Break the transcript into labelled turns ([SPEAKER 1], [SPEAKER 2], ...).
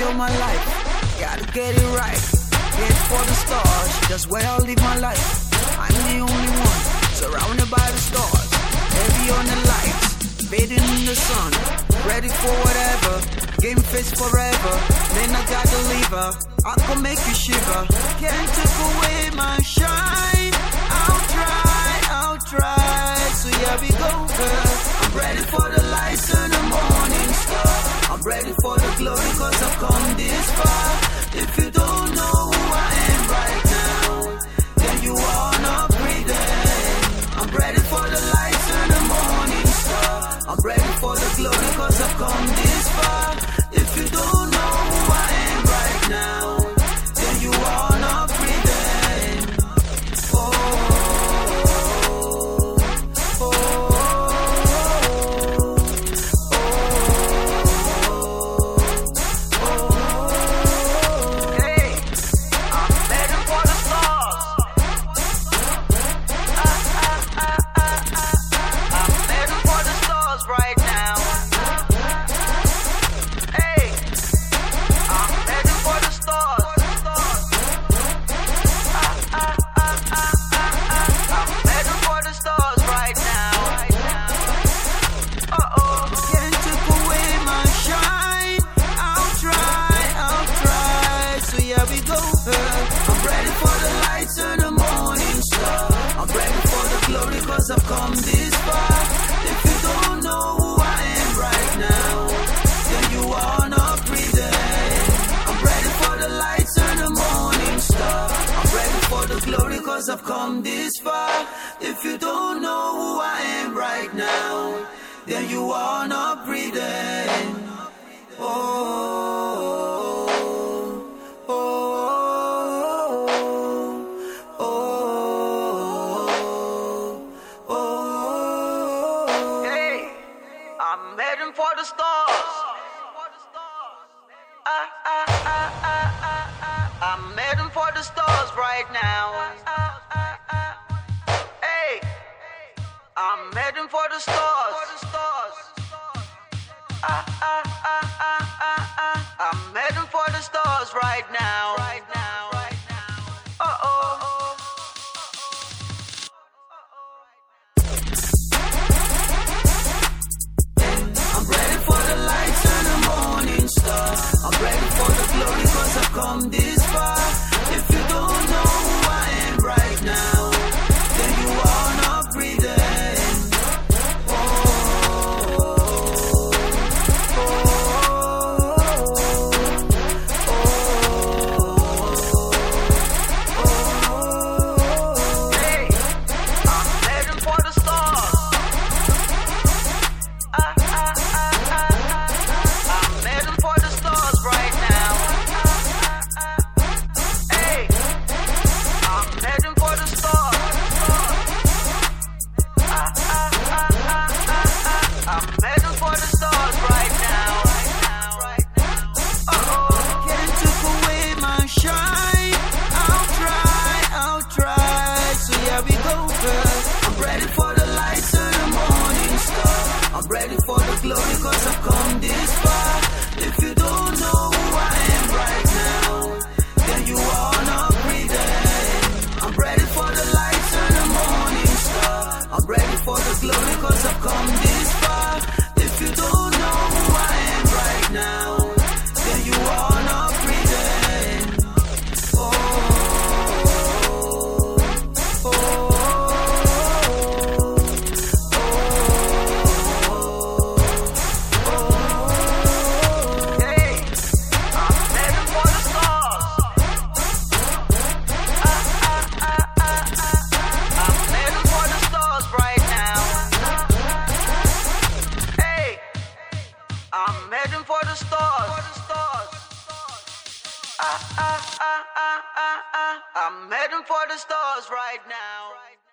[SPEAKER 1] my life. Gotta get it right. Head for the stars, that's where I'll live my life. I'm the only one surrounded by the stars. Heavy on the lights, bathing in the sun. Ready for whatever. Game face forever. Man, I got the lever. I can make you shiver. Can't take away my shine. I'll try, I'll try. So here we go, girl. Ready I'm ready for the lights and the morning star. I'm ready for the glory cause I've come this far. If you don't If you don't know who I am right now, then you are not breathing. I'm ready for the lights and the morning star. I'm ready for the glory cause I've come this far. If you don't know who I am right now, then you are not breathing. Oh, for the stars. Ah, ah, ah, ah, ah, ah. I'm heading for the stars right now. Hey, I'm heading for the stars. Ah, ah, ah, ah, ah, ah. I'm heading for the stars right now. I'm heading for the stars. For the stars. I, I, I, I, I, I, I'm heading for the stars right now.